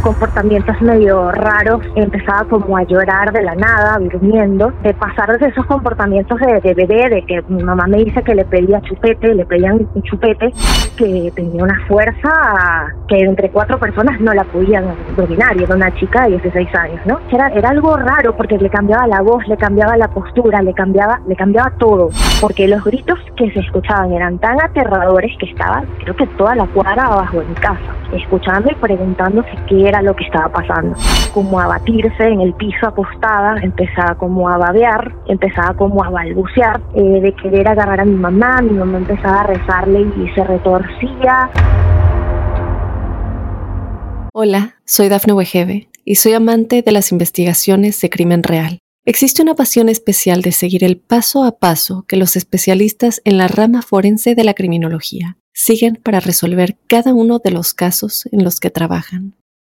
comportamientos medio raros, empezaba como a llorar de la nada, durmiendo, de pasar de esos comportamientos de, bebé, de que mi mamá me dice que le pedía chupete, le pedían un chupete, que tenía una fuerza que entre cuatro personas no la podían dominar, y era una chica de 16 años, ¿no? Era, era algo raro porque le cambiaba la voz, le cambiaba la postura, le cambiaba, le cambiaba todo, porque los gritos que se escuchaban eran tan aterradores que estaba, creo que toda la cuadra abajo de mi casa, escuchando y preguntándose qué era lo que estaba pasando. Como a batirse en el piso acostada, empezaba como a babear, empezaba como a balbucear, eh, de querer agarrar a mi mamá, mi mamá empezaba a rezarle y se retorcía. Hola, soy Dafne Wegebe y soy amante de las investigaciones de crimen real. Existe una pasión especial de seguir el paso a paso que los especialistas en la rama forense de la criminología siguen para resolver cada uno de los casos en los que trabajan.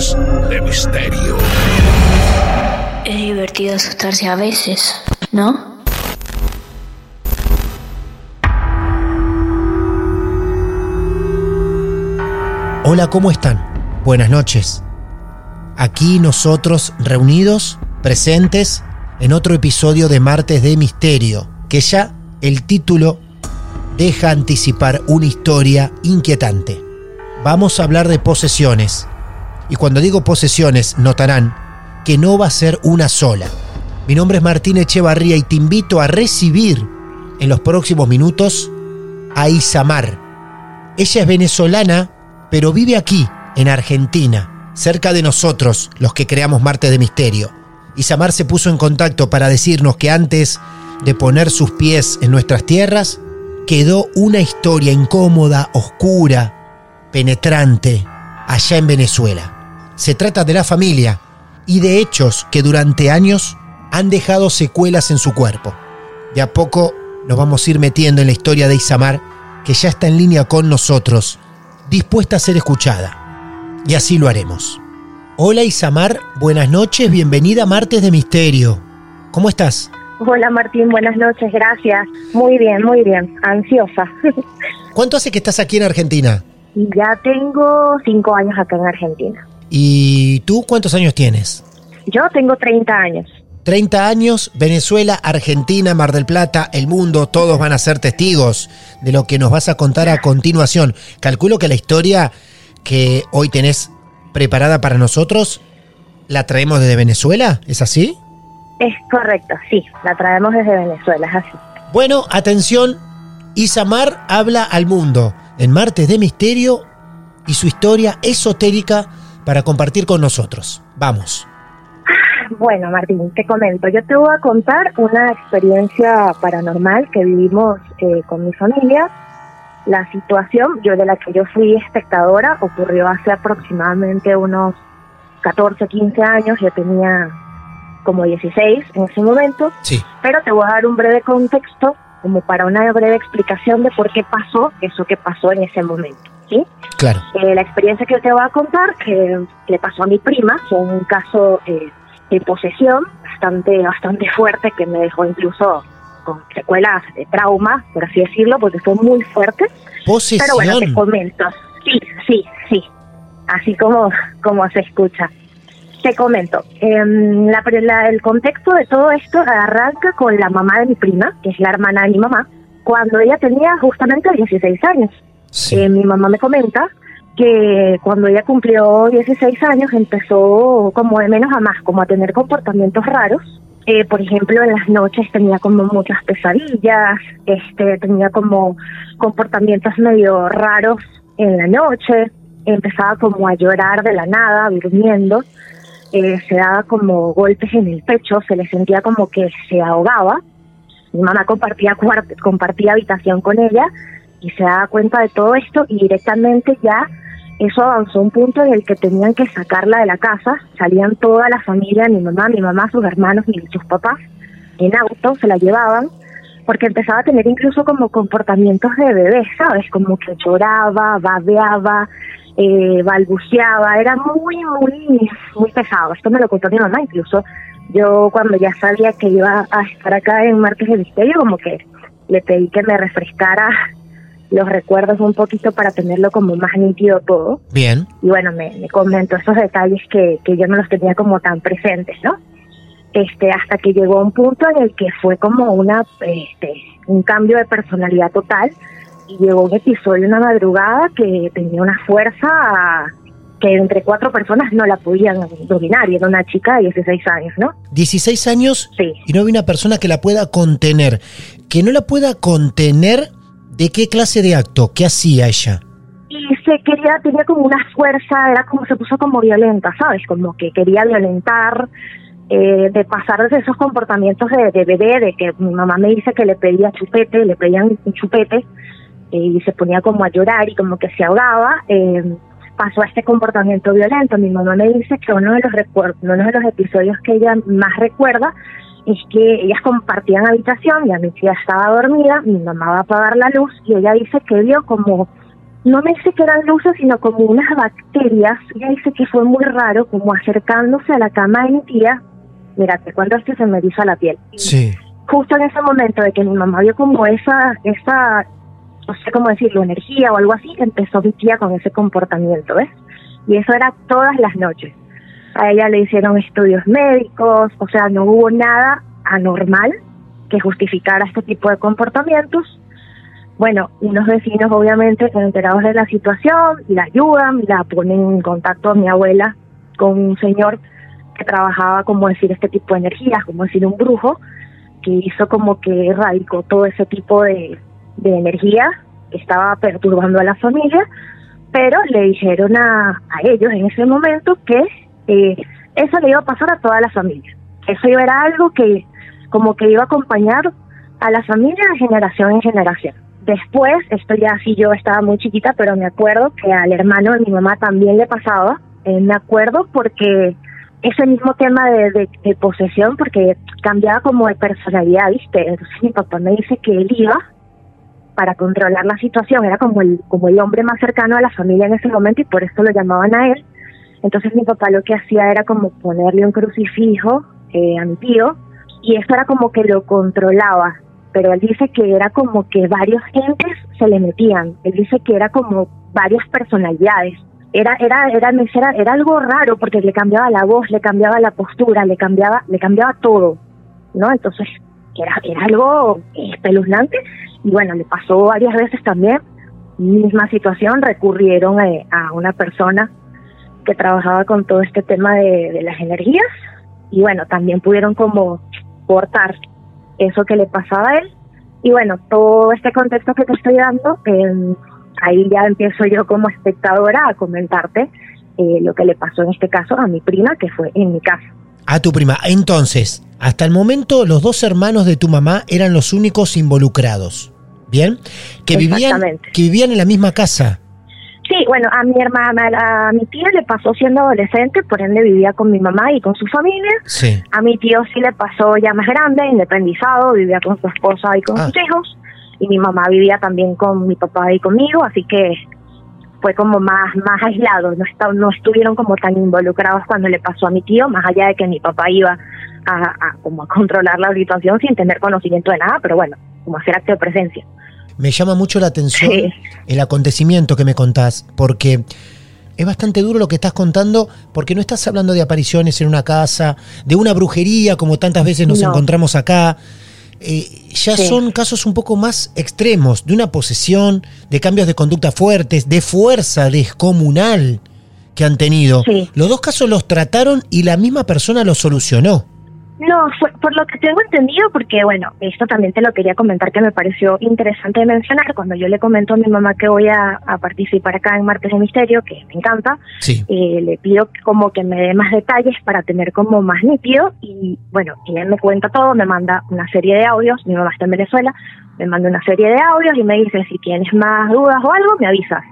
de misterio. Es divertido asustarse a veces, ¿no? Hola, ¿cómo están? Buenas noches. Aquí nosotros reunidos, presentes, en otro episodio de Martes de Misterio, que ya el título deja anticipar una historia inquietante. Vamos a hablar de posesiones, y cuando digo posesiones, notarán que no va a ser una sola. Mi nombre es Martín Echevarría y te invito a recibir en los próximos minutos a Isamar. Ella es venezolana, pero vive aquí, en Argentina, cerca de nosotros, los que creamos Marte de Misterio. Isamar se puso en contacto para decirnos que antes de poner sus pies en nuestras tierras, quedó una historia incómoda, oscura, penetrante, allá en Venezuela. Se trata de la familia y de hechos que durante años han dejado secuelas en su cuerpo. De a poco nos vamos a ir metiendo en la historia de Isamar, que ya está en línea con nosotros, dispuesta a ser escuchada. Y así lo haremos. Hola Isamar, buenas noches, bienvenida a Martes de Misterio. ¿Cómo estás? Hola Martín, buenas noches, gracias. Muy bien, muy bien, ansiosa. ¿Cuánto hace que estás aquí en Argentina? Ya tengo cinco años acá en Argentina. ¿Y tú cuántos años tienes? Yo tengo 30 años. 30 años, Venezuela, Argentina, Mar del Plata, el mundo, todos van a ser testigos de lo que nos vas a contar a continuación. Calculo que la historia que hoy tenés preparada para nosotros la traemos desde Venezuela, ¿es así? Es correcto, sí, la traemos desde Venezuela, es así. Bueno, atención, Isamar habla al mundo en Martes de Misterio y su historia esotérica para compartir con nosotros. Vamos. Bueno, Martín, te comento. Yo te voy a contar una experiencia paranormal que vivimos eh, con mi familia. La situación, yo de la que yo fui espectadora, ocurrió hace aproximadamente unos 14, 15 años. Yo tenía como 16 en ese momento. Sí. Pero te voy a dar un breve contexto, como para una breve explicación de por qué pasó eso que pasó en ese momento. ¿sí? Claro. Eh, la experiencia que te voy a contar que le pasó a mi prima fue un caso eh, de posesión bastante, bastante fuerte que me dejó incluso con secuelas de trauma, por así decirlo, porque fue muy fuerte. Posesión. Pero bueno, te comento. Sí, sí, sí. Así como, como se escucha. Te comento. em, la- la- el contexto de todo esto arranca con la mamá de mi prima, que es la hermana de mi mamá, cuando ella tenía justamente 16 años. Sí. Eh, mi mamá me comenta que cuando ella cumplió 16 años empezó como de menos a más, como a tener comportamientos raros. Eh, por ejemplo, en las noches tenía como muchas pesadillas, este, tenía como comportamientos medio raros en la noche, empezaba como a llorar de la nada, durmiendo, eh, se daba como golpes en el pecho, se le sentía como que se ahogaba. Mi mamá compartía, compartía habitación con ella y se daba cuenta de todo esto y directamente ya eso avanzó a un punto en el que tenían que sacarla de la casa, salían toda la familia, mi mamá, mi mamá, sus hermanos y sus papás en auto, se la llevaban, porque empezaba a tener incluso como comportamientos de bebé, ¿sabes? Como que lloraba, babeaba, eh, balbuceaba, era muy, muy, muy pesado. Esto me lo contó mi mamá, incluso yo cuando ya sabía que iba a estar acá en Martes de Misterio, como que le pedí que me refrescara los recuerdos un poquito para tenerlo como más nítido todo. Bien. Y bueno, me, me comentó esos detalles que, que yo no los tenía como tan presentes, ¿no? Este, hasta que llegó a un punto en el que fue como una, este, un cambio de personalidad total y llegó un episodio una madrugada que tenía una fuerza que entre cuatro personas no la podían dominar y era una chica de 16 años, ¿no? 16 años Sí. y no hay una persona que la pueda contener. Que no la pueda contener, ¿de qué clase de acto? ¿Qué hacía ella? y se quería, tenía como una fuerza, era como se puso como violenta, ¿sabes? Como que quería violentar, eh, de pasar de esos comportamientos de, de bebé, de que mi mamá me dice que le pedía chupete, le pedían chupete, y se ponía como a llorar y como que se ahogaba, eh, pasó a este comportamiento violento. Mi mamá me dice que uno de los recuerdos, uno de los episodios que ella más recuerda es que ellas compartían habitación, ya mi tía estaba dormida, mi mamá va a apagar la luz y ella dice que vio como no me dice que eran luces, sino como unas bacterias. Ella dice que fue muy raro, como acercándose a la cama de mi tía. Mira, te cuento y se me eriza la piel. Sí. Justo en ese momento de que mi mamá vio como esa, esa, no sé cómo decirlo, energía o algo así, empezó mi tía con ese comportamiento, ¿ves? Y eso era todas las noches. A ella le hicieron estudios médicos, o sea, no hubo nada anormal que justificara este tipo de comportamientos. Bueno, unos vecinos obviamente enterados de la situación, la ayudan, la ponen en contacto a mi abuela con un señor trabajaba como decir este tipo de energías, como decir un brujo, que hizo como que erradicó todo ese tipo de, de energía que estaba perturbando a la familia, pero le dijeron a, a ellos en ese momento que eh, eso le iba a pasar a toda la familia. Eso era algo que como que iba a acompañar a la familia de generación en generación. Después, esto ya sí yo estaba muy chiquita, pero me acuerdo que al hermano de mi mamá también le pasaba. Eh, me acuerdo porque ese mismo tema de, de, posesión, porque cambiaba como de personalidad, ¿viste? Entonces mi papá me dice que él iba para controlar la situación, era como el, como el hombre más cercano a la familia en ese momento y por eso lo llamaban a él. Entonces mi papá lo que hacía era como ponerle un crucifijo eh, a mi tío y eso era como que lo controlaba, pero él dice que era como que varios entes se le metían, él dice que era como varias personalidades. Era, era, era, era, era algo raro porque le cambiaba la voz, le cambiaba la postura, le cambiaba, le cambiaba todo, ¿no? Entonces, era, era algo espeluznante y bueno, le pasó varias veces también, misma situación, recurrieron a, a una persona que trabajaba con todo este tema de, de, las energías y bueno, también pudieron como cortar eso que le pasaba a él y bueno, todo este contexto que te estoy dando, eh, ahí ya empiezo yo como espectadora a comentarte eh, lo que le pasó en este caso a mi prima que fue en mi casa. A tu prima. Entonces, hasta el momento los dos hermanos de tu mamá eran los únicos involucrados. ¿Bien? Que vivían, que vivían en la misma casa. Sí, bueno, a mi hermana, a mi tía le pasó siendo adolescente, por ende vivía con mi mamá y con su familia. Sí. A mi tío sí le pasó ya más grande, independizado, vivía con su esposa y con ah. sus hijos. Y mi mamá vivía también con mi papá y conmigo, así que fue como más más aislado, no, está, no estuvieron como tan involucrados cuando le pasó a mi tío, más allá de que mi papá iba a, a como a controlar la situación sin tener conocimiento de nada, pero bueno, como hacer acto de presencia. Me llama mucho la atención Sí. el acontecimiento que me contás, porque es bastante duro lo que estás contando, porque no estás hablando de apariciones en una casa, de una brujería, como tantas veces nos No. encontramos acá. Eh, ya Sí. son casos un poco más extremos, de una posesión, de cambios de conducta fuertes, de fuerza descomunal que han tenido. Sí. Los dos casos los trataron y la misma persona los solucionó. No, fue por lo que tengo entendido, porque bueno, esto también te lo quería comentar que me pareció interesante mencionar. Cuando yo le comento a mi mamá que voy a, a participar acá en Martes de Misterio, que me encanta, Sí. eh, le pido como que me dé más detalles para tener como más nítido y bueno, ella me cuenta todo, me manda una serie de audios, mi mamá está en Venezuela, me manda una serie de audios y me dice si tienes más dudas o algo, me avisas.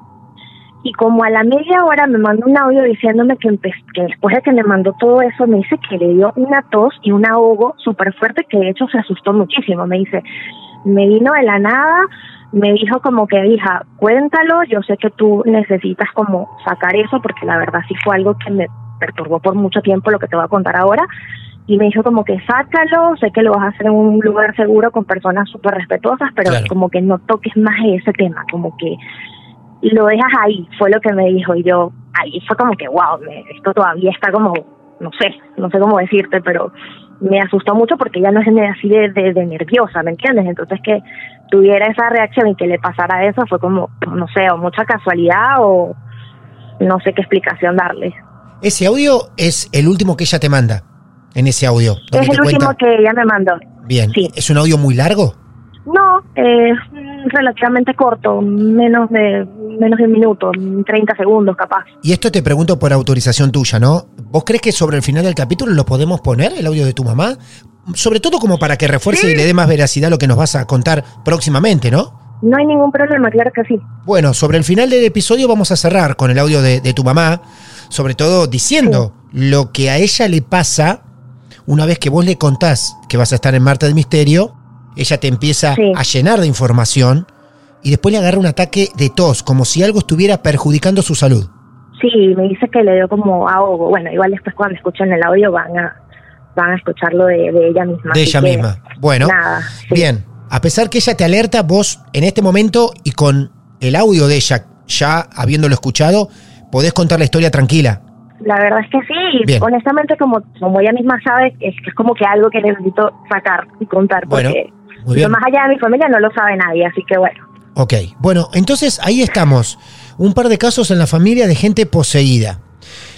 Y como a la media hora me mandó un audio diciéndome que, que después de que me mandó todo eso, me dice que le dio una tos y un ahogo súper fuerte que de hecho se asustó muchísimo. Me dice, me vino de la nada, me dijo como que, hija, cuéntalo, yo sé que tú necesitas como sacar eso porque la verdad sí fue algo que me perturbó por mucho tiempo lo que te voy a contar ahora. Y me dijo como que sácalo, sé que lo vas a hacer en un lugar seguro con personas súper respetuosas, pero Claro. como que no toques más ese tema, como que lo dejas ahí, fue lo que me dijo. Y yo, ahí fue como que, wow, me- esto todavía está como, no sé, no sé cómo decirte, pero me asustó mucho porque ella no es así de, de, de nerviosa, ¿me entiendes? Entonces que tuviera esa reacción y que le pasara eso fue como, no sé, o mucha casualidad o no sé qué explicación darle. Ese audio es el último que ella te manda. En ese audio. Es el último cuenta- que ella me mandó. Bien. sí. ¿Es un audio muy largo? No, es relativamente corto, menos de menos de un minuto, 30 segundos capaz. Y esto te pregunto por autorización tuya, ¿no? ¿Vos crees que sobre el final del capítulo lo podemos poner, el audio de tu mamá? Sobre todo como para que refuerce y le dé más veracidad lo que nos vas a contar próximamente, ¿no? No hay ningún problema, claro que sí. Bueno, sobre el final del episodio vamos a cerrar con el audio de, de tu mamá, sobre todo diciendo lo que a ella le pasa una vez que vos le contás que vas a estar en Marte del Misterio, ella te empieza Sí. a llenar de información y después le agarra un ataque de tos, como si algo estuviera perjudicando su salud. Sí, me dice que le dio como ahogo. Bueno, igual después cuando escuchen el audio van a van a escucharlo de, de ella misma. De ella misma. Bueno, Nada. sí. bien. A pesar que ella te alerta, vos en este momento y con el audio de ella ya habiéndolo escuchado, podés contar la historia tranquila. La verdad es que sí. Bien. Honestamente, como, como ella misma sabe, es, es como que algo que necesito sacar y contar. Bueno, Porque bien. más allá de mi familia no lo sabe nadie, así que bueno. Ok, bueno, entonces ahí estamos. Un par de casos en la familia de gente poseída.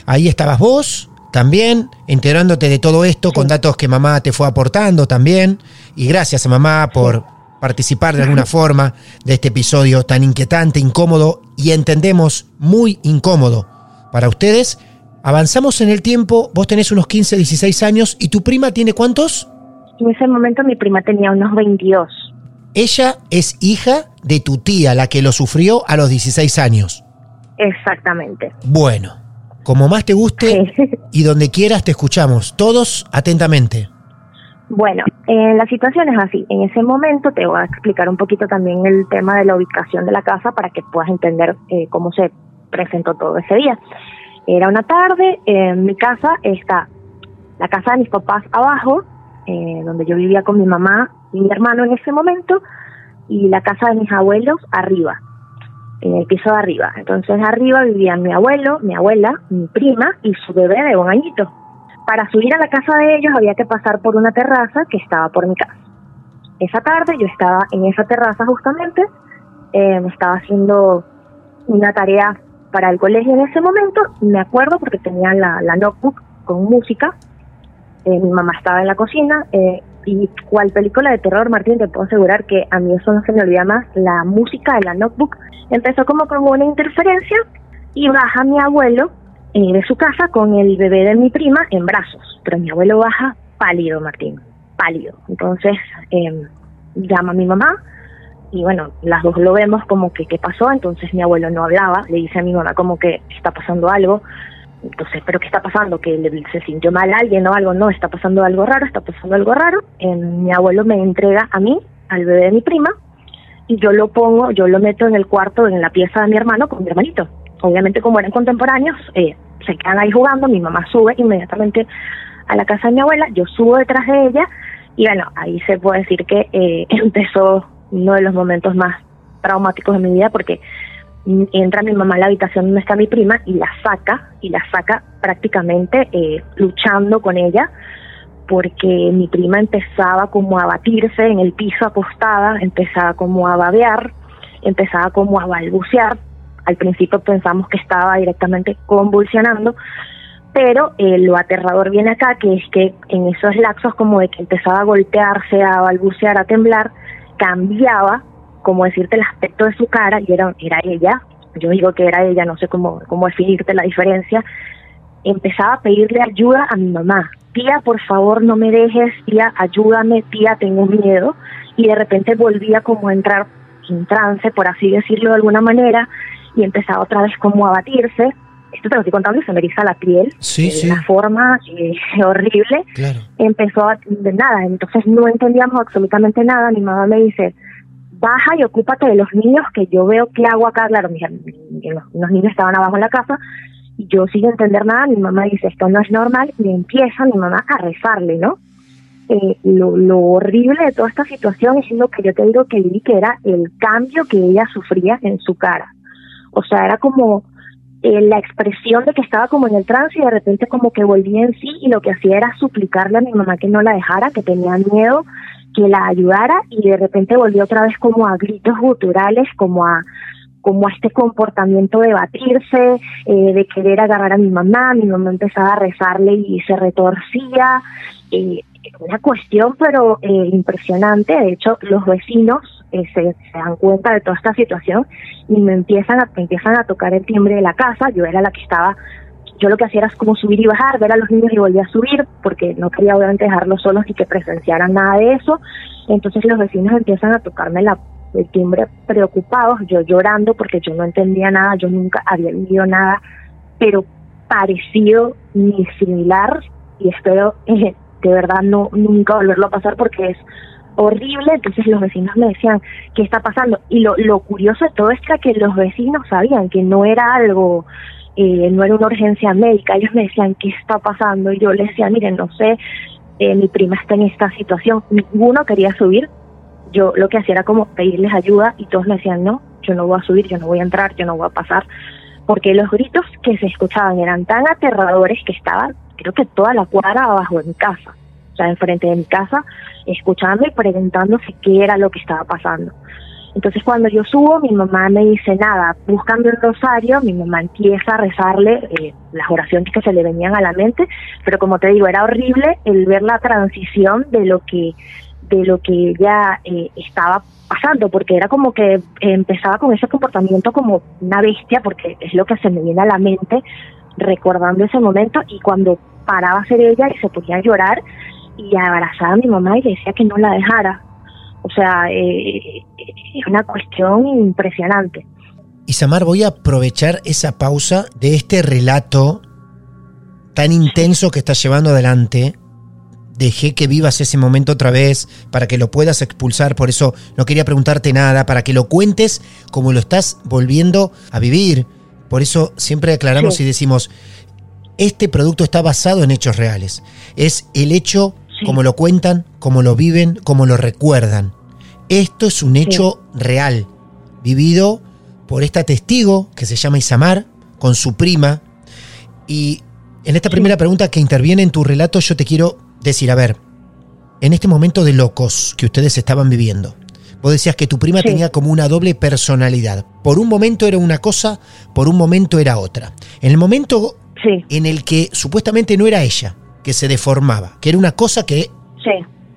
Ahí estabas vos también, enterándote de todo esto con datos que mamá te fue aportando también. Y gracias a mamá por participar de alguna forma de este episodio tan inquietante, incómodo y entendemos muy incómodo para ustedes. Avanzamos en el tiempo, vos tenés unos 15, 16 años y tu prima tiene cuántos? En ese momento mi prima tenía unos 22. Ella es hija de tu tía, la que lo sufrió a los 16 años. Exactamente. Bueno, como más te guste Sí. y donde quieras te escuchamos, todos atentamente. Bueno, eh, la situación es así. En ese momento te voy a explicar un poquito también el tema de la ubicación de la casa para que puedas entender eh, cómo se presentó todo ese día. Era una tarde, en mi casa está la casa de mis papás abajo, eh, donde yo vivía con mi mamá y mi hermano en ese momento, y la casa de mis abuelos arriba, en el piso de arriba. Entonces arriba vivían mi abuelo, mi abuela, mi prima y su bebé de un añito. Para subir a la casa de ellos había que pasar por una terraza que estaba por mi casa. Esa tarde yo estaba en esa terraza justamente, me estaba haciendo una tarea para el colegio en ese momento, me acuerdo porque tenía la notebook con música, eh, mi mamá estaba en la cocina, eh, y cual película de terror, Martín, te puedo asegurar que a mí eso no se me olvida más, la música de la notebook. Empezó como con una interferencia y baja mi abuelo eh, de su casa con el bebé de mi prima en brazos, pero mi abuelo baja pálido, Martín, pálido. Entonces eh, llama a mi mamá y bueno, las dos lo vemos como que qué pasó, entonces mi abuelo no hablaba, le dice a mi mamá como que está pasando algo, entonces, ¿pero qué está pasando? ¿Que se sintió mal alguien o algo? No, está pasando algo raro, está pasando algo raro. Eh, mi abuelo me entrega a mí, al bebé de mi prima, y yo lo pongo, yo lo meto en el cuarto, en la pieza de mi hermano con mi hermanito. obviamente como eran contemporáneos, eh, se quedan ahí jugando, mi mamá sube inmediatamente a la casa de mi abuela, yo subo detrás de ella y bueno, ahí se puede decir que eh, empezó uno de los momentos más traumáticos de mi vida porque entra mi mamá a la habitación donde está mi prima y la saca, y la saca prácticamente eh, luchando con ella, porque mi prima empezaba como a batirse en el piso acostada, empezaba como a babear, empezaba como a balbucear. Al principio pensamos que estaba directamente convulsionando, pero eh, lo aterrador viene acá, que es que en esos lapsos como de que empezaba a golpearse, a balbucear, a temblar, cambiaba como decirte el aspecto de su cara y era, era ella, yo digo que era ella, no sé cómo, cómo definirte la diferencia, empezaba a pedirle ayuda a mi mamá. Tía, por favor, no me dejes, tía, ayúdame, tía, tengo miedo. Y de repente volvía como a entrar en trance, por así decirlo de alguna manera, y empezaba otra vez como a batirse. Esto te lo estoy contando y se me eriza la piel Sí, de una forma eh, horrible. Claro. Empezó a, de nada, entonces no entendíamos absolutamente nada. Mi mamá me dice, baja y ocúpate de los niños que yo veo qué hago acá. Claro, mis, los niños estaban abajo en la casa y yo sin entender nada, mi mamá dice, esto no es normal, y empieza mi mamá a rezarle, ¿no? Eh, lo, lo horrible de toda esta situación es lo que yo te digo que vi que era el cambio que ella sufría en su cara. O sea, era como eh, la expresión de que estaba como en el trance y de repente como que volvía en sí y lo que hacía era suplicarle a mi mamá que no la dejara, que tenía miedo, que la ayudara y de repente volvió otra vez como a gritos guturales, como a como a este comportamiento de batirse, eh, de querer agarrar a mi mamá, mi mamá empezaba a rezarle y se retorcía, eh, una cuestión pero eh, impresionante, de hecho los vecinos eh, se, se, dan cuenta de toda esta situación y me empiezan a, me empiezan a tocar el timbre de la casa, yo era la que estaba yo lo que hacía era como subir y bajar, ver a los niños y volver a subir, porque no quería obviamente dejarlos solos y que presenciaran nada de eso. Entonces los vecinos empiezan a tocarme la, el timbre preocupados, yo llorando porque yo no entendía nada, yo nunca había vivido nada, pero parecido ni similar y espero eh, de verdad no nunca volverlo a pasar porque es horrible, entonces los vecinos me decían, ¿qué está pasando? Y lo, lo curioso de todo es que los vecinos sabían que no era algo eh, no era una urgencia médica. Ellos me decían, ¿qué está pasando? Y yo les decía, miren, no sé, eh, mi prima está en esta situación. Ninguno quería subir. Yo lo que hacía era como pedirles ayuda y todos me decían, no, yo no voy a subir, yo no voy a entrar, yo no voy a pasar. Porque los gritos que se escuchaban eran tan aterradores que estaban, creo que toda la cuadra abajo de mi casa, o sea, enfrente de mi casa, escuchando y preguntándose qué era lo que estaba pasando. Entonces cuando yo subo, mi mamá me dice nada, buscando el rosario, mi mamá empieza a rezarle eh, las oraciones que se le venían a la mente, pero como te digo, era horrible el ver la transición de lo que de lo que ella eh, estaba pasando, porque era como que empezaba con ese comportamiento como una bestia, porque es lo que se me viene a la mente recordando ese momento, y cuando paraba a ser ella y se ponía a llorar y abrazaba a mi mamá y le decía que no la dejara, o sea, eh, es una cuestión impresionante. Isamar, voy a aprovechar esa pausa de este relato tan intenso que estás llevando adelante. Dejé que vivas ese momento otra vez para que lo puedas expulsar, por eso no quería preguntarte nada, para que lo cuentes como lo estás volviendo a vivir. Por eso siempre aclaramos sí. y decimos, este producto está basado en hechos reales. Es el hecho sí. como lo cuentan, como lo viven, como lo recuerdan. Esto es un hecho sí. real, vivido por esta testigo que se llama Isamar, con su prima. Y en esta primera pregunta que interviene en tu relato, yo te quiero decir, a ver, en este momento de locos que ustedes estaban viviendo, vos decías que tu prima tenía como una doble personalidad. Por un momento era una cosa, por un momento era otra. En el momento en el que supuestamente no era ella, que se deformaba, que era una cosa que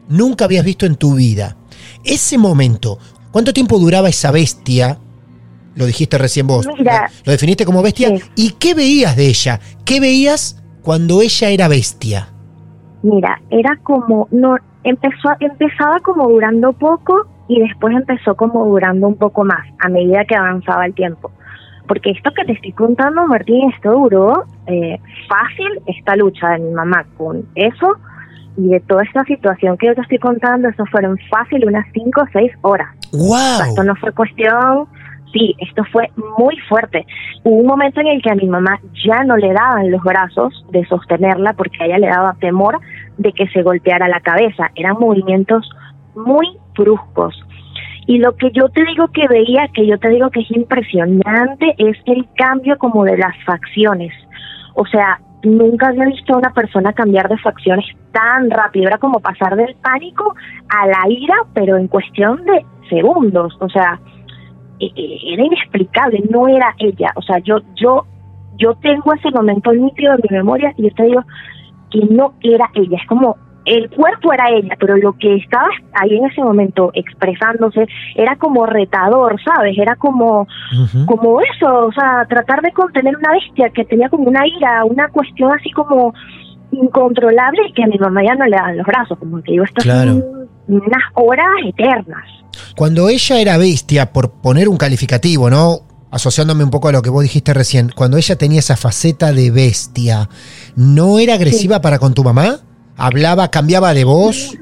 nunca habías visto en tu vida. Ese momento, ¿cuánto tiempo duraba esa bestia? Lo dijiste recién vos. Mira, lo definiste como bestia. Sí. ¿Y qué veías de ella? ¿Qué veías cuando ella era bestia? Mira, era como, no, empezó, empezaba como durando poco y después empezó como durando un poco más a medida que avanzaba el tiempo. Porque esto que te estoy contando, Martín, esto duró eh, fácil, esta lucha de mi mamá con eso y de toda esta situación que yo te estoy contando, eso fueron fácil unas 5 o 6 horas. ¡Wow! O sea, esto no fue cuestión, sí, esto fue muy fuerte. Hubo un momento en el que a mi mamá ya no le daban los brazos de sostenerla porque a ella le daba temor de que se golpeara la cabeza. Eran movimientos muy bruscos. Y lo que yo te digo que veía, que yo te digo que es impresionante, es el cambio como de las facciones. O sea, nunca había visto a una persona cambiar de facciones tan rápido. Era como pasar del pánico a la ira, pero en cuestión de segundos. O sea, e, e, era inexplicable, no era ella. O sea, yo, yo, yo tengo ese momento nítido en mi memoria y yo te digo que no era ella. Es como el cuerpo era ella, pero lo que estaba ahí en ese momento expresándose era como retador, ¿sabes? Era como, como eso, o sea, tratar de contener una bestia que tenía como una ira, una cuestión así como incontrolable y que a mi mamá ya no le daban los brazos, como que digo, esto son unas horas eternas. Cuando ella era bestia, por poner un calificativo, ¿no? Asociándome un poco a lo que vos dijiste recién, cuando ella tenía esa faceta de bestia, ¿no era agresiva para con tu mamá? ¿Hablaba, cambiaba de voz?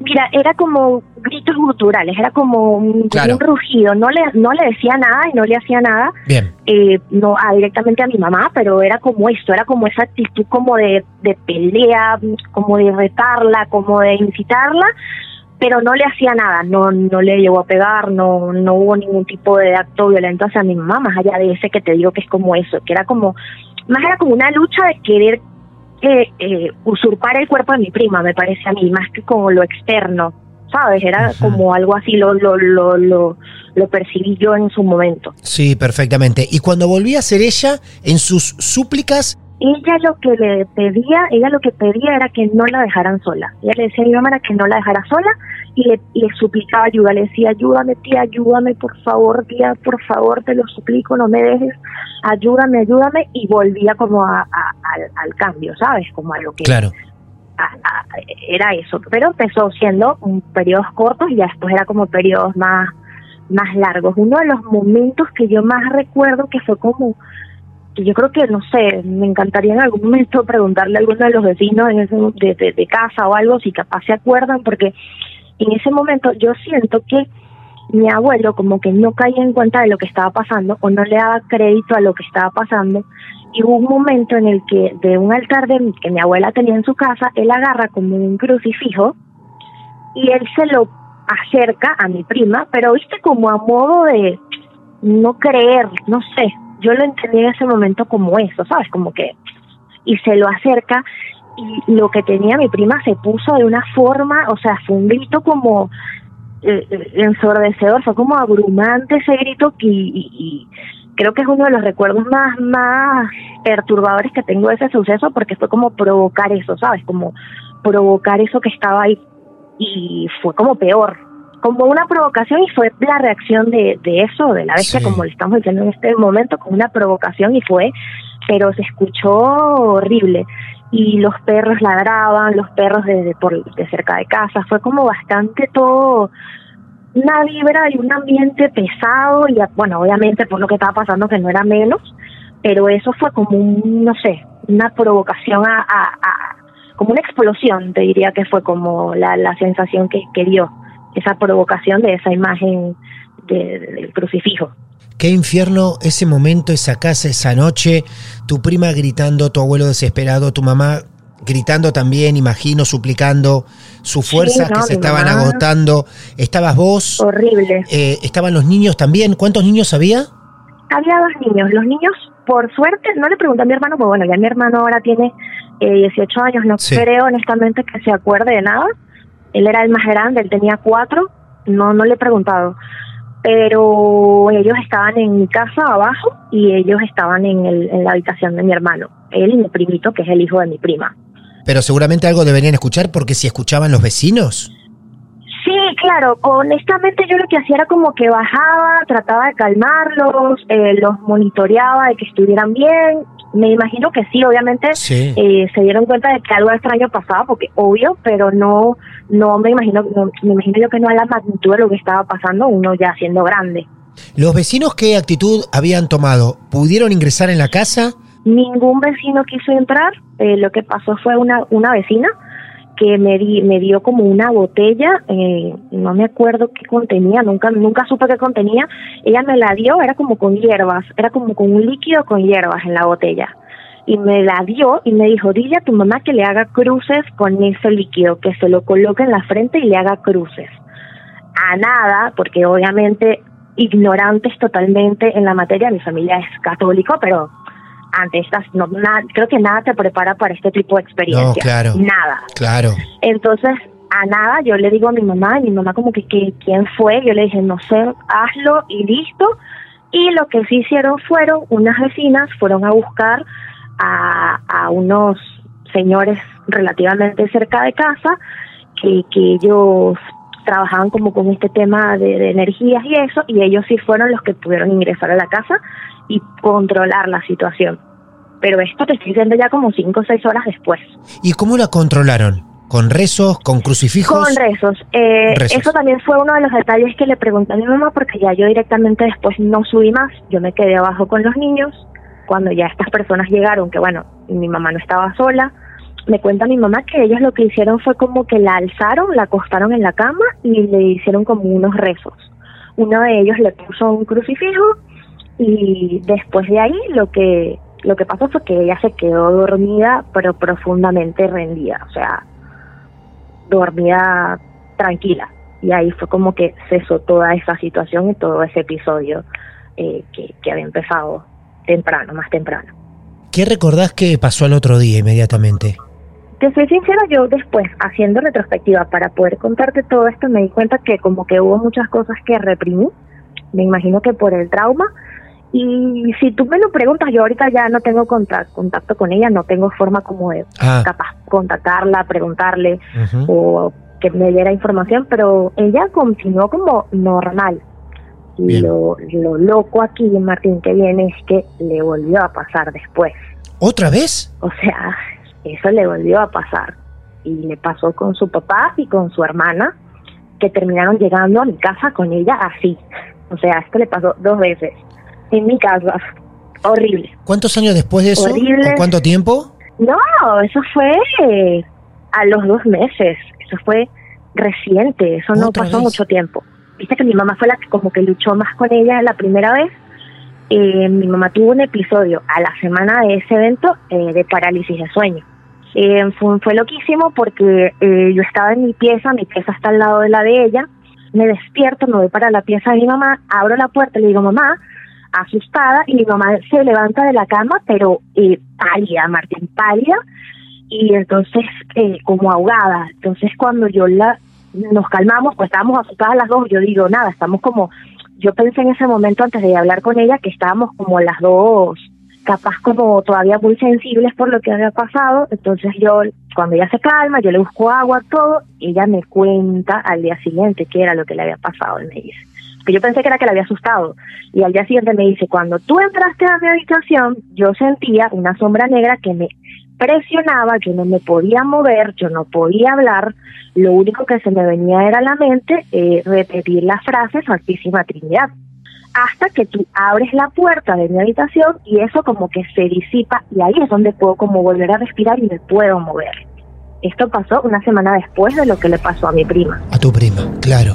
Mira, era como gritos guturales, era como un, rugido. No le, no le decía nada y no le hacía nada. Bien. Eh, no a, directamente a mi mamá, pero era como esto, era como esa actitud como de, de pelea, como de retarla, como de incitarla, pero no le hacía nada, no, no le llegó a pegar, no, no hubo ningún tipo de acto violento hacia mi mamá, más allá de ese que te digo que es como eso, que era como, más era como una lucha de querer eh, usurpar el cuerpo de mi prima, me parece a mí, más que como lo externo, ¿sabes? Era como algo así, lo, lo, lo, lo, lo percibí yo en su momento. Sí, perfectamente. Y cuando volví a ser ella, en sus súplicas... Ella lo que le pedía, ella lo que pedía era que no la dejaran sola. Ella le decía a mi mamá que no la dejara sola y le, le suplicaba ayuda, le decía, ayúdame tía, ayúdame por favor tía, por favor te lo suplico, no me dejes, ayúdame, ayúdame y volvía como a, al, cambio, ¿sabes? Como a lo que claro. era eso, pero empezó siendo un periodos cortos y ya después era como periodos más, más largos. Uno de los momentos que yo más recuerdo que fue como que yo creo que, no sé, me encantaría en algún momento preguntarle a alguno de los vecinos de, de, de, casa o algo, si capaz se acuerdan, porque en ese momento yo siento que mi abuelo como que no caía en cuenta de lo que estaba pasando o no le daba crédito a lo que estaba pasando. Y hubo un momento en el que de un altar de, que mi abuela tenía en su casa, él agarra como un crucifijo y él se lo acerca a mi prima, pero viste como a modo de no creer, no sé, yo lo entendí en ese momento como eso, ¿sabes? Como que y se lo acerca y lo que tenía mi prima se puso de una forma, o sea, fue un grito como eh, eh, ensordecedor, fue como abrumante ese grito y, creo que es uno de los recuerdos más, más perturbadores que tengo de ese suceso porque fue como provocar eso, ¿sabes? Como provocar eso que estaba ahí y fue como peor, como una provocación y fue la reacción de, de eso, de la bestia, como le estamos diciendo en este momento, como una provocación y fue, pero se escuchó horrible. Y los perros ladraban, los perros de, por, de cerca de casa, fue como bastante todo una vibra y un ambiente pesado y bueno, obviamente por lo que estaba pasando que no era menos, pero eso fue como un, no sé, una provocación a, a, como una explosión, te diría que fue como la, la sensación que, que dio esa provocación de esa imagen del crucifijo. Qué infierno ese momento, esa casa, esa noche, tu prima gritando, tu abuelo desesperado, tu mamá gritando también, imagino, suplicando, sus fuerzas que se estaban agotando. ¿Estabas vos? Horrible. Eh, ¿Estaban los niños también? ¿Cuántos niños había? Había dos niños. Los niños, por suerte, no le pregunté a mi hermano, porque bueno, ya mi hermano ahora tiene eh, 18 años, no creo honestamente que se acuerde de nada. Él era el más grande, él tenía cuatro, no, no le he preguntado pero ellos estaban en mi casa abajo y ellos estaban en, el, en la habitación de mi hermano, él y mi primito, que es el hijo de mi prima. Pero seguramente algo deberían escuchar porque si escuchaban los vecinos. Sí, claro, honestamente yo lo que hacía era como que bajaba, trataba de calmarlos, eh, los monitoreaba de que estuvieran bien me imagino que sí, obviamente eh, se dieron cuenta de que algo extraño pasaba, porque obvio, pero no, no me imagino, me imagino yo que no a la magnitud de lo que estaba pasando, uno ya siendo grande. ¿Los vecinos qué actitud habían tomado? ¿Pudieron ingresar en la casa? Ningún vecino quiso entrar. Eh, lo que pasó fue una, una vecina que me, di, me dio como una botella, eh, no me acuerdo qué contenía, nunca, nunca supe qué contenía, ella me la dio, era como con hierbas, era como con un líquido con hierbas en la botella. Y me la dio y me dijo, dile a tu mamá que le haga cruces con ese líquido, que se lo coloque en la frente y le haga cruces. A nada, porque obviamente ignorantes totalmente en la materia, mi familia es católico, pero ante estas, no, nada, creo que nada te prepara para este tipo de experiencia. No, claro. Nada. Claro. Entonces, a nada, yo le digo a mi mamá, y mi mamá como que, que quién fue, yo le dije, no sé, hazlo y listo. Y lo que sí hicieron fueron, unas vecinas fueron a buscar a, a unos señores relativamente cerca de casa, que, que ellos trabajaban como con este tema de, de energías y eso, y ellos sí fueron los que pudieron ingresar a la casa y controlar la situación. Pero esto te estoy diciendo ya como cinco o seis horas después. ¿Y cómo la controlaron? ¿Con rezos? ¿Con crucifijos? Con rezos. Eh, Rezos. Eso también fue uno de los detalles que le pregunté a mi mamá porque ya yo directamente después no subí más. Yo me quedé abajo con los niños. Cuando ya estas personas llegaron, que bueno, mi mamá no estaba sola, me cuenta mi mamá que ellos lo que hicieron fue como que la alzaron, la acostaron en la cama y le hicieron como unos rezos. Uno de ellos le puso un crucifijo y después de ahí lo que lo que pasó fue que ella se quedó dormida pero profundamente rendida, o sea, dormida tranquila. Y ahí fue como que cesó toda esa situación y todo ese episodio eh, que, que había empezado temprano, más temprano. ¿Qué recordás que pasó al otro día inmediatamente? Te soy sincera, yo después, haciendo retrospectiva para poder contarte todo esto, me di cuenta que como que hubo muchas cosas que reprimí, me imagino que por el trauma, y si tú me lo preguntas, yo ahorita ya no tengo contac- contacto con ella, no tengo forma como de Ah. capaz contactarla, preguntarle o que me diera información, pero ella continuó como normal. Y lo, lo loco aquí, Martín, que viene es que le volvió a pasar después. ¿Otra vez? O sea, eso le volvió a pasar. Y le pasó con su papá y con su hermana, que terminaron llegando a mi casa con ella así. O sea, esto le pasó dos veces. En mi casa. Horrible. ¿Cuántos años después de eso? Horrible. ¿O cuánto tiempo? No, eso fue eh, a los dos meses. Eso fue reciente. Eso no ¿Otra pasó vez? mucho tiempo. Viste que mi mamá fue la que como que luchó más con ella la primera vez. Eh, mi mamá tuvo un episodio a la semana de ese evento eh, de parálisis de sueño. Eh, fue, fue loquísimo porque eh, yo estaba en mi pieza, mi pieza está al lado de la de ella. Me despierto, me voy para la pieza de mi mamá, abro la puerta y le digo, mamá, asustada, y mi mamá se levanta de la cama, pero eh, pálida, Martín, pálida, y entonces eh, como ahogada. Entonces cuando yo la nos calmamos, pues estábamos asustadas las dos, yo digo, nada, estamos como, yo pensé en ese momento antes de hablar con ella que estábamos como las dos, capaz como todavía muy sensibles por lo que había pasado, entonces yo, cuando ella se calma, yo le busco agua, todo, ella me cuenta al día siguiente qué era lo que le había pasado, y me dice, que yo pensé que era que le había asustado, y al día siguiente me dice, cuando tú entraste a mi habitación, yo sentía una sombra negra que me presionaba, yo no me podía mover, yo no podía hablar, lo único que se me venía era la mente eh, repetir la frase Santísima Trinidad. Hasta que tú abres la puerta de mi habitación y eso como que se disipa y ahí es donde puedo como volver a respirar y me puedo mover. Esto pasó una semana después de lo que le pasó a mi prima. A tu prima, claro.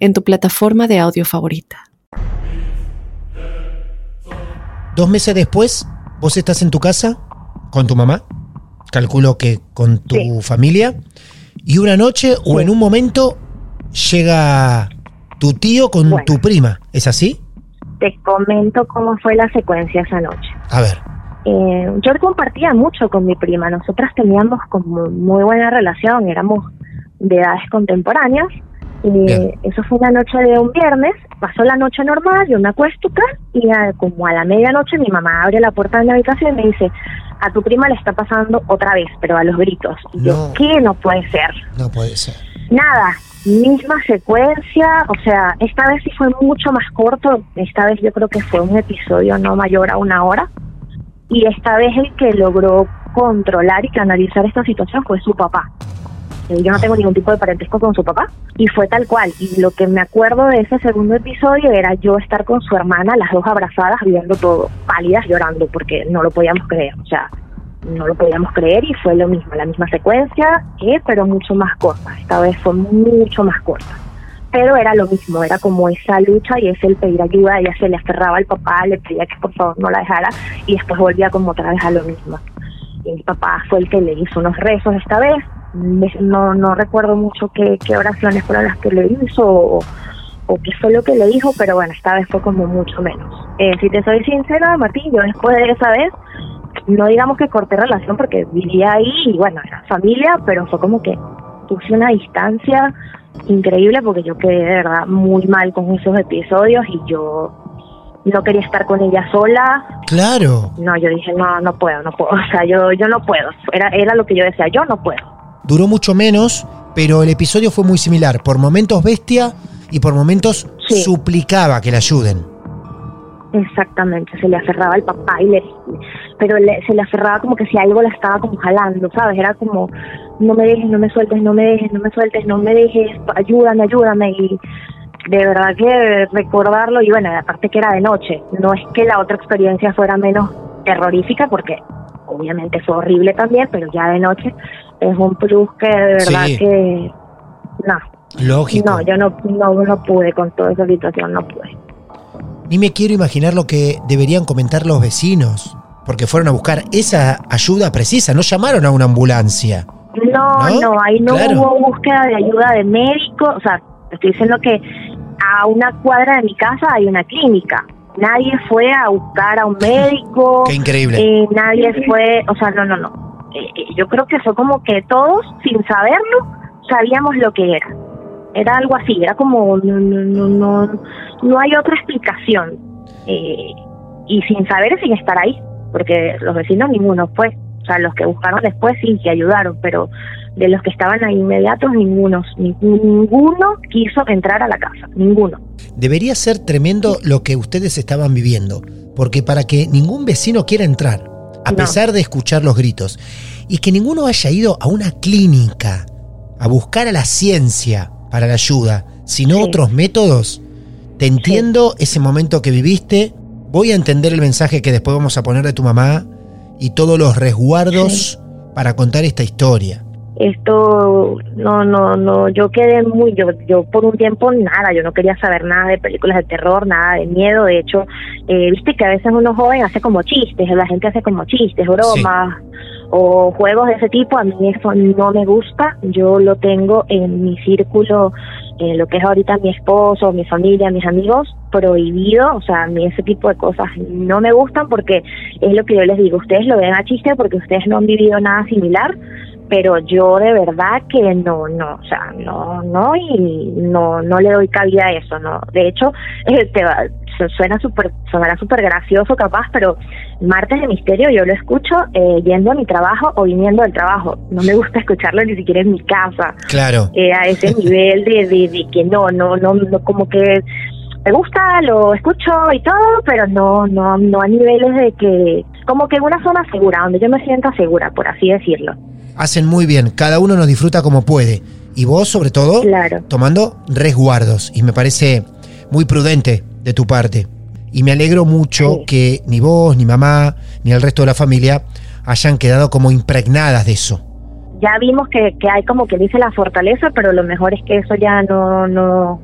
en tu plataforma de audio favorita. Dos meses después, vos estás en tu casa con tu mamá, calculo que con tu Sí. familia, y una noche o en un momento llega tu tío con Bueno. tu prima. ¿Es así? Te comento cómo fue la secuencia esa noche. A ver. Eh, yo compartía mucho con mi prima, nosotras teníamos como muy buena relación, éramos de edades contemporáneas. Y Bien. eso fue una noche de un viernes, pasó la noche normal, yo me acuesto acá y a- como a la medianoche mi mamá abre la puerta de mi habitación y me dice, a tu prima le está pasando otra vez, pero a los gritos. Y yo. ¿qué? No puede ser. No puede ser. Nada, misma secuencia, o sea, esta vez sí fue mucho más corto, esta vez yo creo que fue un episodio no mayor a una hora, y esta vez el que logró controlar y canalizar esta situación fue su papá. Eh, Yo no tengo ningún tipo de parentesco con su papá, y fue tal cual, y lo que me acuerdo de ese segundo episodio era yo estar con su hermana, las dos abrazadas, viendo todo, pálidas, llorando, porque no lo podíamos creer, o sea, no lo podíamos creer y fue lo mismo, la misma secuencia, eh, pero mucho más corta. Esta vez fue mucho más corta. Pero era lo mismo, era como esa lucha y es el pedir ayuda, ella se le aferraba al papá, le pedía que por favor no la dejara y después volvía como otra vez a lo mismo. Y mi papá fue el que le hizo unos rezos esta vez, no, no recuerdo mucho qué, qué oraciones fueron las que le hizo o, o qué fue lo que le dijo, pero bueno, esta vez fue como mucho menos. Eh, si te soy sincera, Martín, yo después de esa vez no digamos que corté relación porque vivía ahí y bueno, era familia, pero fue como que puse una distancia increíble porque yo quedé de verdad muy mal con esos episodios y yo no quería estar con ella sola. Claro. No, yo dije, no, no puedo, no puedo. O sea, yo, yo no puedo. Era, era lo que yo decía, yo no puedo. Duró mucho menos, pero el episodio fue muy similar. Por momentos bestia y por momentos Sí. suplicaba que la ayuden. Exactamente, se le aferraba al papá y le, pero le- se le aferraba como que si algo la estaba como jalando, ¿sabes? Era como, no me dejes, no me sueltes, no me dejes, no me sueltes, no me dejes, ayúdame, ayúdame y de verdad que recordarlo y bueno, aparte que era de noche, no es que la otra experiencia fuera menos terrorífica porque obviamente fue horrible también, pero ya de noche es un plus que de verdad Sí. que no, Lógico. no, yo no, no, no pude con toda esa situación, no pude. Ni me quiero imaginar lo que deberían comentar los vecinos, porque fueron a buscar esa ayuda precisa, no llamaron a una ambulancia. No, ¿No? no, ahí no Claro. hubo búsqueda de ayuda de médico, o sea, estoy diciendo que a una cuadra de mi casa hay una clínica. Nadie fue a buscar a un médico. Qué increíble. eh, nadie fue, o sea, no, no, no. Eh, eh, yo creo que fue como que todos, sin saberlo, sabíamos lo que era. Era algo así, era como, no, no, no, no, no hay otra explicación. Eh, y sin saber sin estar ahí, porque los vecinos ninguno fue. O sea, los que buscaron después sí que ayudaron, pero de los que estaban ahí inmediatos, ninguno, ni- ninguno quiso entrar a la casa, ninguno. Debería ser tremendo lo que ustedes estaban viviendo, porque para que ningún vecino quiera entrar, a No. pesar de escuchar los gritos, y que ninguno haya ido a una clínica a buscar a la ciencia para la ayuda, sino Sí. otros métodos, te entiendo ese momento que viviste, voy a entender el mensaje que después vamos a poner de tu mamá y todos los resguardos para contar esta historia. Esto no no no yo quedé muy yo yo por un tiempo nada yo no quería saber nada de películas de terror nada de miedo de hecho eh, viste que a veces uno joven hace como chistes la gente hace como chistes bromas o juegos de ese tipo a mí eso no me gusta yo lo tengo en mi círculo en lo que es ahorita mi esposo mi familia mis amigos prohibido o sea a mí ese tipo de cosas no me gustan porque es lo que yo les digo ustedes lo ven a chiste porque ustedes no han vivido nada similar pero yo de verdad que no, no, o sea, no, no, y no, no le doy cabida a eso, no. De hecho, eh, te va, su- suena súper, sonará súper gracioso capaz, pero Martes de Misterio yo lo escucho eh, yendo a mi trabajo o viniendo del trabajo. No me gusta escucharlo ni siquiera en mi casa, Claro. eh, a ese nivel de, de, de que no, no, no, no, como que me gusta, lo escucho y todo, pero no, no, no a niveles de que, como que en una zona segura, donde yo me sienta segura, por así decirlo. Hacen muy bien, cada uno nos disfruta como puede. Y vos, sobre todo, Claro. tomando resguardos. Y me parece muy prudente de tu parte. Y me alegro mucho Sí. que ni vos, ni mamá, ni el resto de la familia hayan quedado como impregnadas de eso. ya vimos que, que hay como que dice la fortaleza, pero lo mejor es que eso ya no, no,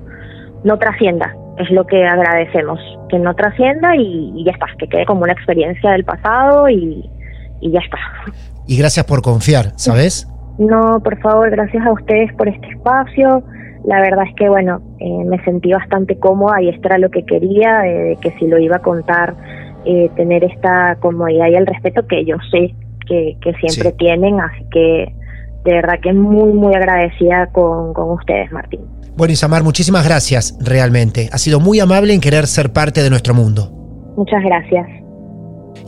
no trascienda. Es lo que agradecemos, que no trascienda y, y ya está, que quede como una experiencia del pasado y, y ya está. Y gracias por confiar, ¿sabes? No, por favor, gracias a ustedes por este espacio. La verdad es que, bueno, eh, me sentí bastante cómoda y esto era lo que quería, eh, de que si lo iba a contar, eh, tener esta comodidad y el respeto que yo sé que, que siempre Sí. tienen. Así que, de verdad que muy, muy agradecida con, con ustedes, Martín. Bueno, Isamar, muchísimas gracias, realmente. Ha sido muy amable en querer ser parte de nuestro mundo. Muchas gracias.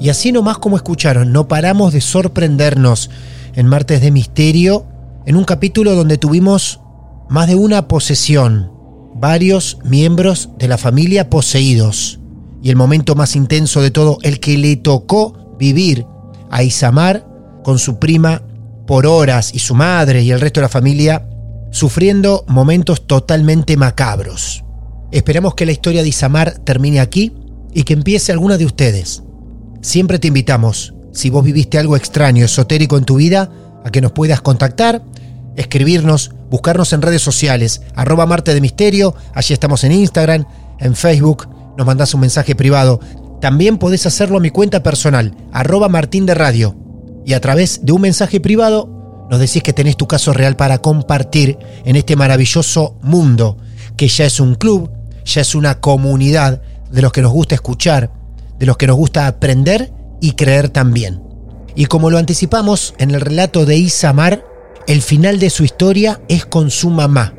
Y así nomás como escucharon, no paramos de sorprendernos en Martes de Misterio, en un capítulo donde tuvimos más de una posesión, varios miembros de la familia poseídos. Y el momento más intenso de todo, el que le tocó vivir a Isamar con su prima por horas y su madre y el resto de la familia sufriendo momentos totalmente macabros. Esperamos que la historia de Isamar termine aquí y que empiece alguna de ustedes. Siempre te invitamos, si vos viviste algo extraño, esotérico en tu vida, a que nos puedas contactar, escribirnos, buscarnos en redes sociales, arroba Marte de Misterio, allí estamos en Instagram, en Facebook, nos mandás un mensaje privado. También podés hacerlo a mi cuenta personal, arroba Martín de Radio. Y a través de un mensaje privado nos decís que tenés tu caso real para compartir en este maravilloso mundo, que ya es un club, ya es una comunidad de los que nos gusta escuchar, de los que nos gusta aprender y creer también. Y como lo anticipamos en el relato de Isamar, el final de su historia es con su mamá.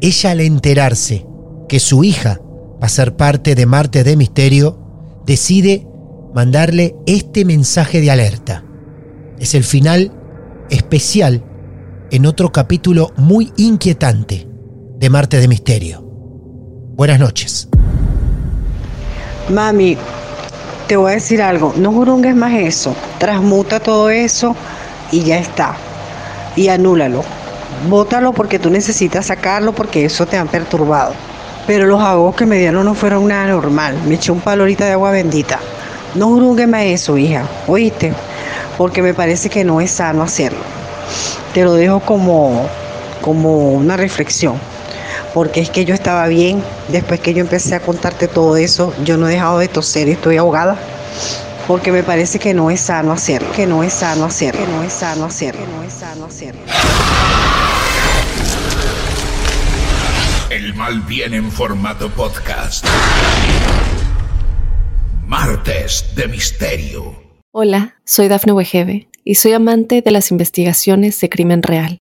Ella al enterarse que su hija va a ser parte de Marte de Misterio, decide mandarle este mensaje de alerta. Es el final especial en otro capítulo muy inquietante de Marte de Misterio. Buenas noches. Mami, te voy a decir algo, no jurungues más eso, transmuta todo eso y ya está. Y anúlalo. Bótalo porque tú necesitas sacarlo porque eso te han perturbado. Pero los agos que me dieron no fueron nada normal. Me eché un palo ahorita de agua bendita. No jurungues más eso, hija. ¿Oíste? Porque me parece que no es sano hacerlo. Te lo dejo como, como una reflexión porque es que yo estaba bien. Después que yo empecé a contarte todo eso, yo no he dejado de toser y estoy ahogada. Porque me parece que no es sano hacerlo, que no es sano hacerlo, que no es sano hacerlo, que no es sano hacerlo. El mal viene en formato podcast. Martes de Misterio. Hola, soy Dafne Wegebe y soy amante de las investigaciones de crimen real.